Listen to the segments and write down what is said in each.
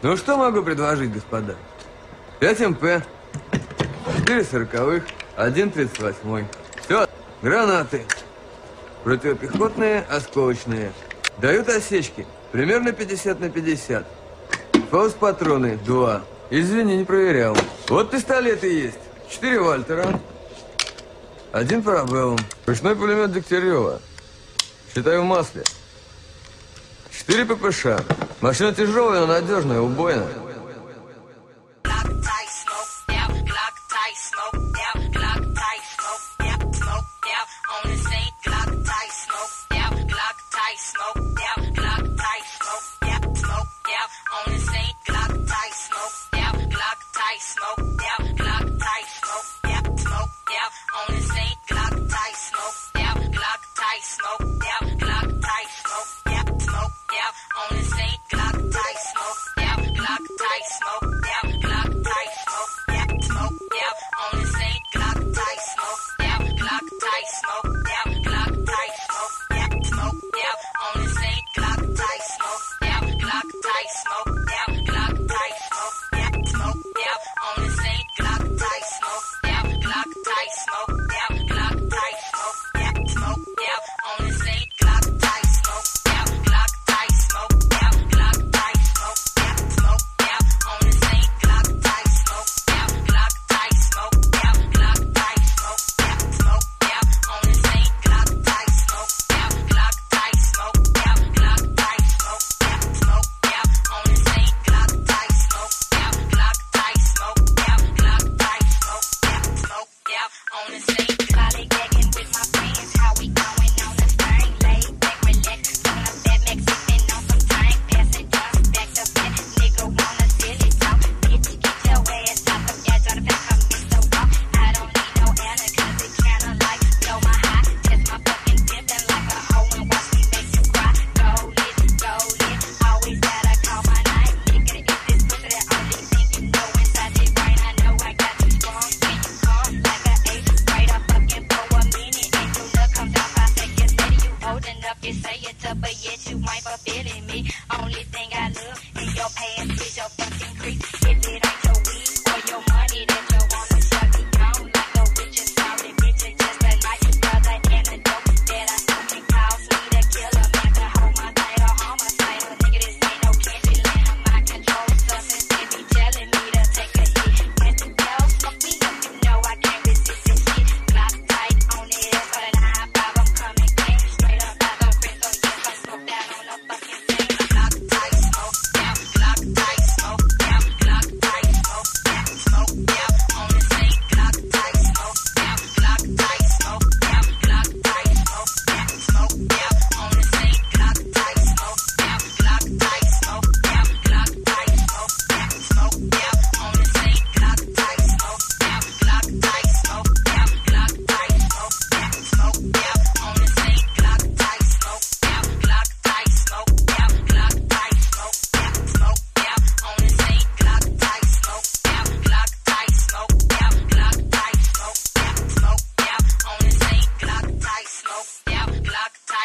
Ну что могу предложить, господа? 5 МП, 4 сороковых, 1 тридцать восьмой. Все, гранаты. Противопехотные, осколочные. Дают осечки. Примерно 50 на 50. Фаус-патроны, два. Извини, не проверял. Вот пистолеты есть. Четыре Вальтера. Один парабеллум. Ручной пулемет Дегтярева. Считаю в масле. Четыре ППШ. Машина тяжелая, но надежная, убойная.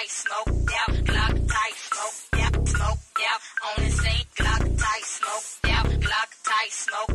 tight, smoked out, Glock tight, Smoke out, smoke out. On the scene, Glock tight, Smoke out, Glock tight, Smoke.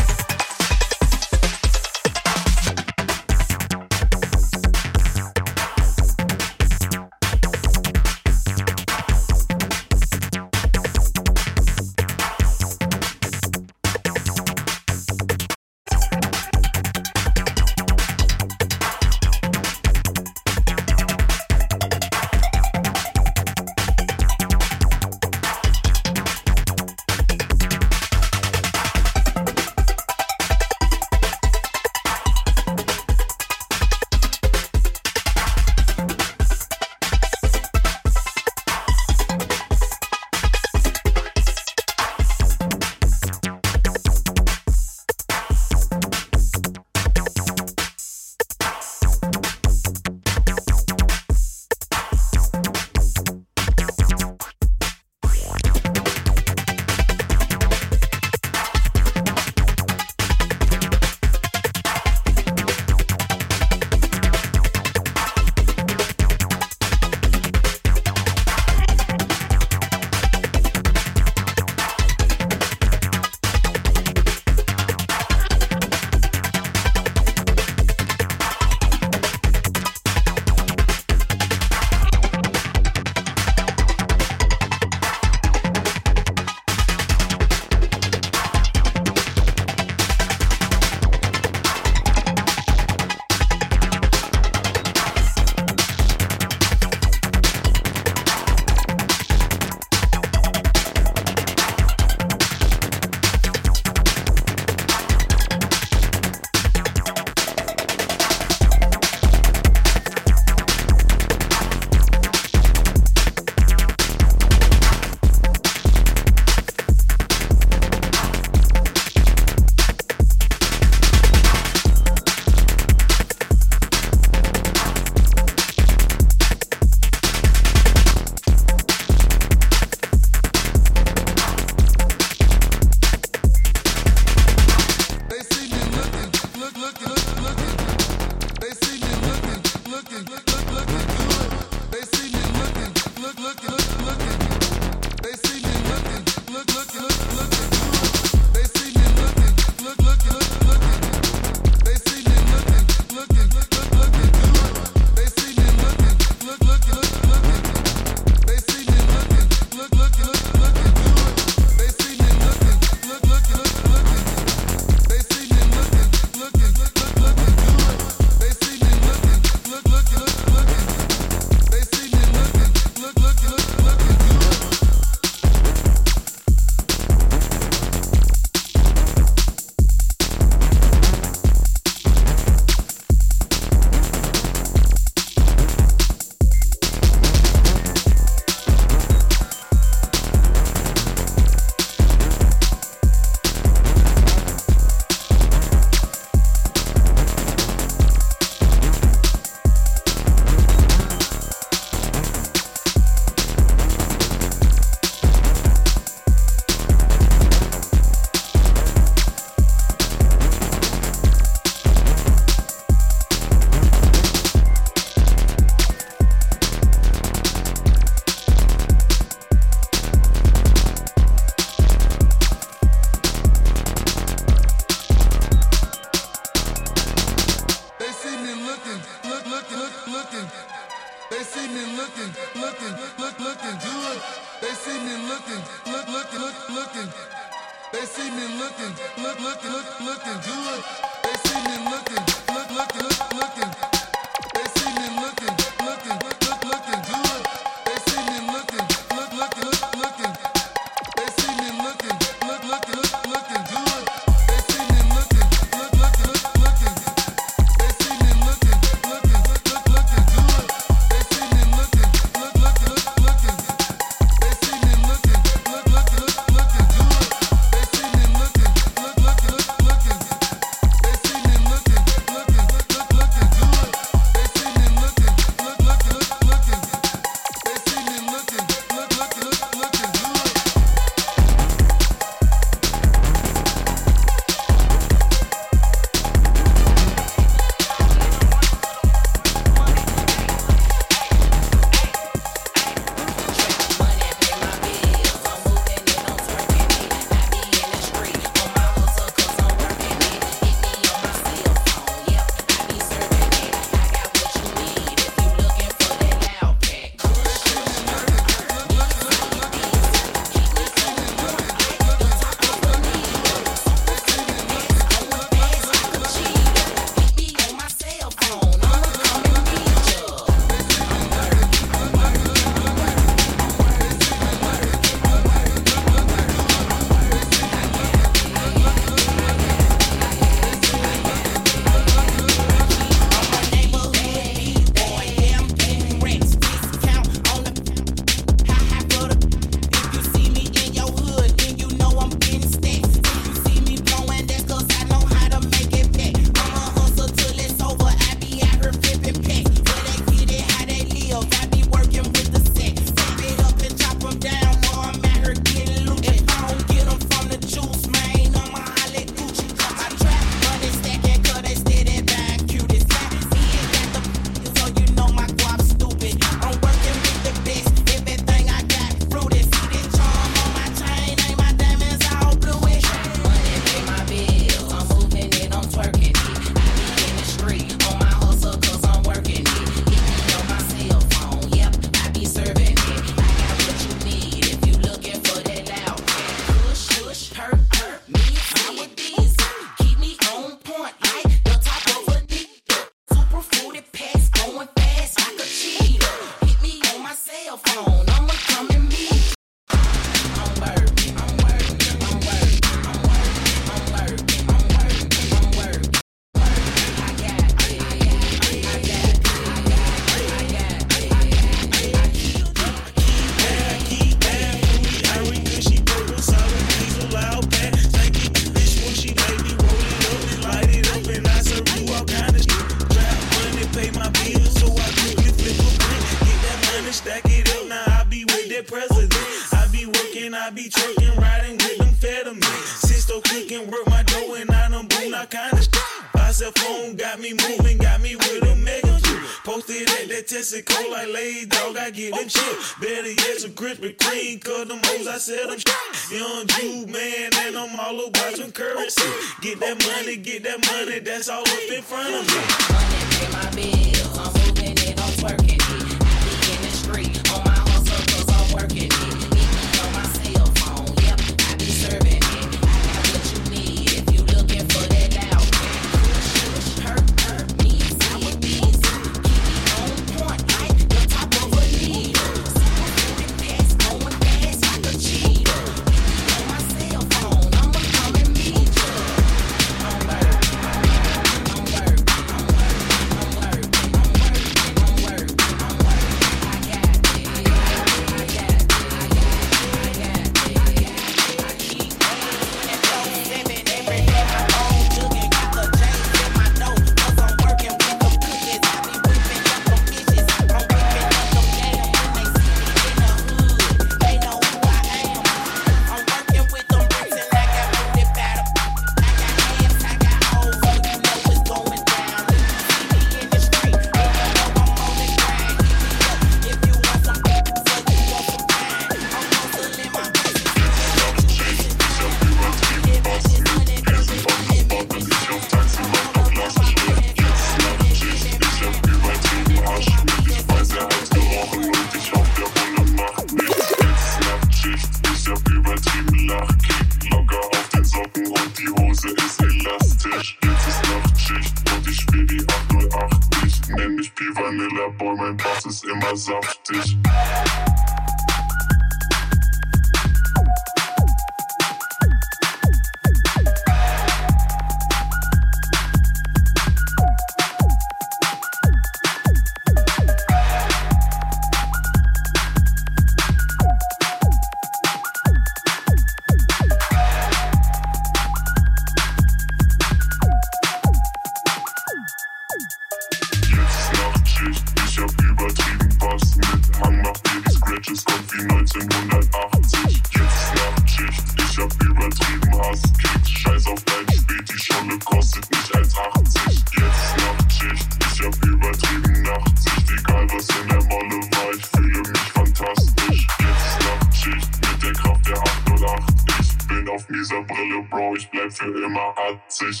hat sich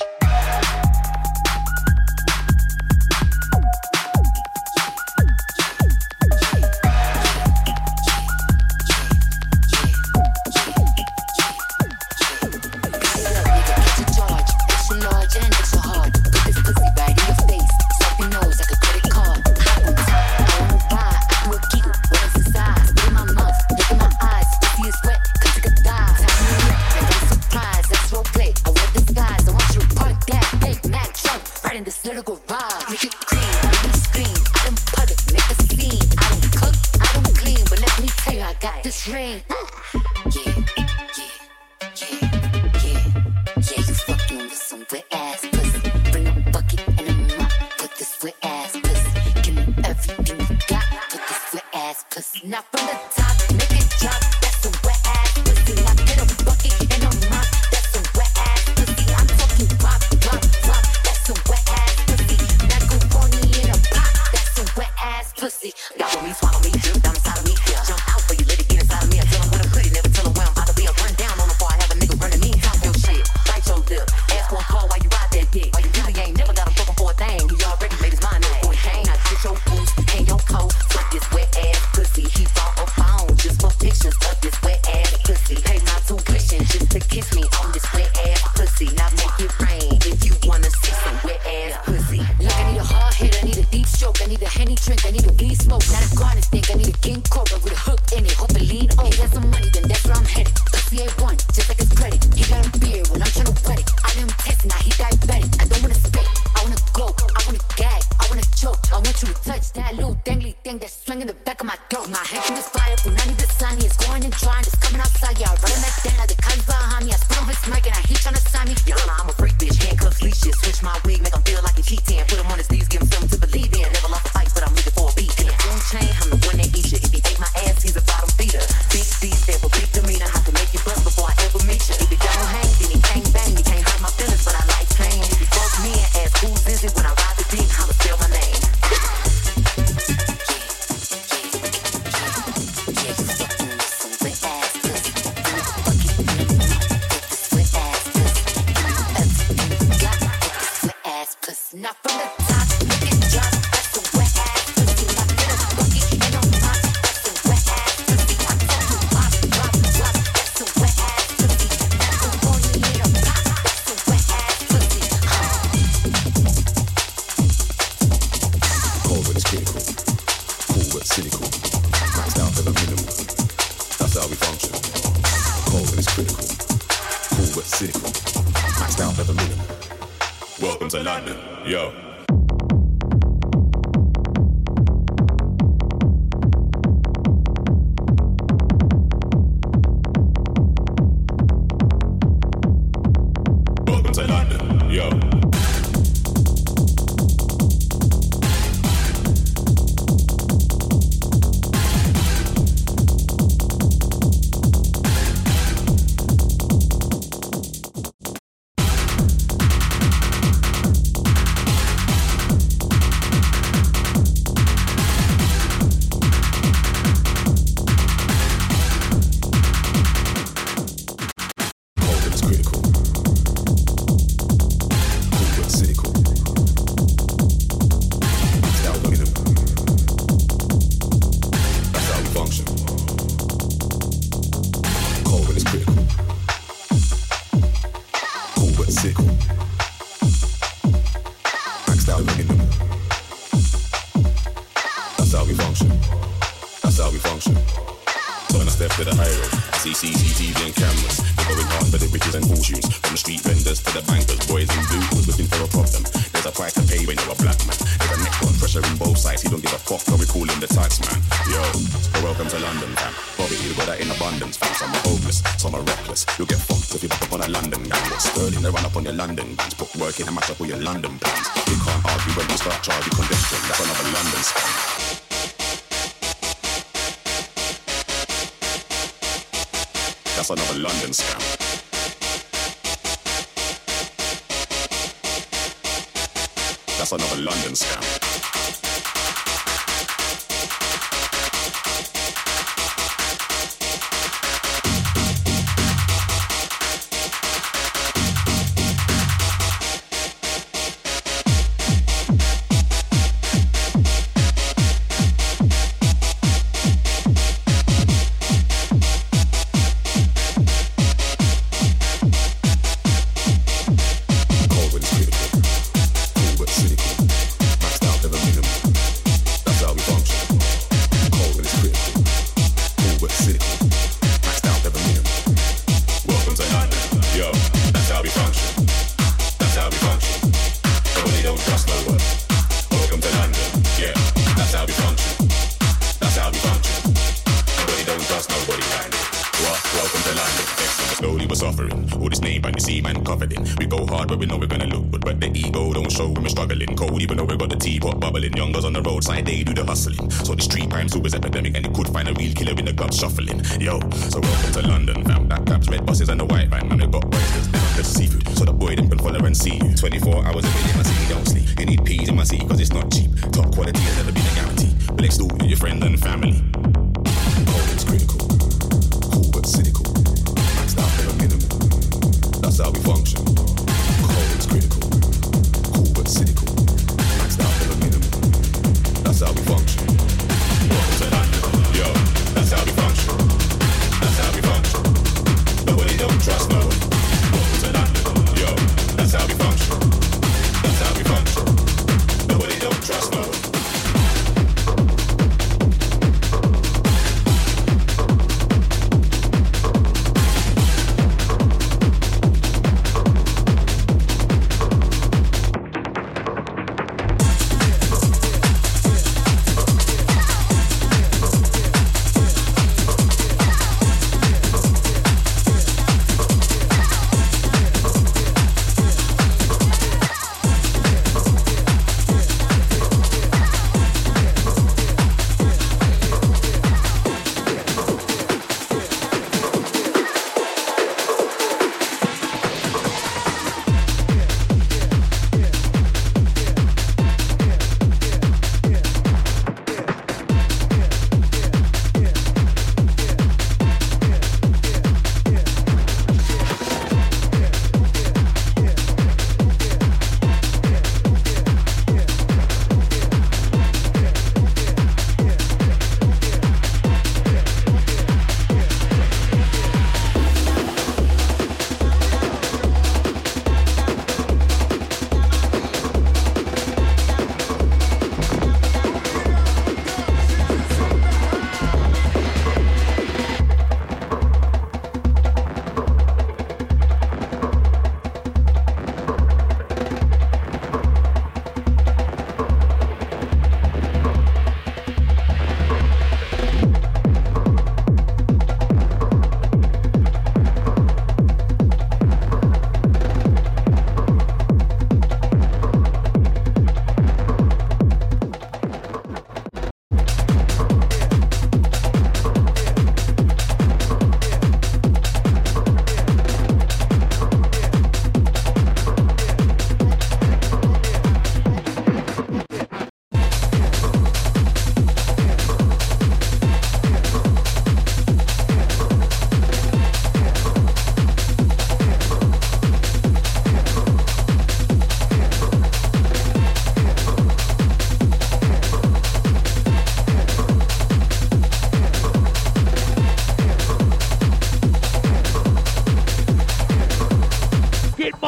I need a weed smoke, not a garnish.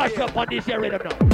Mash up on this here now.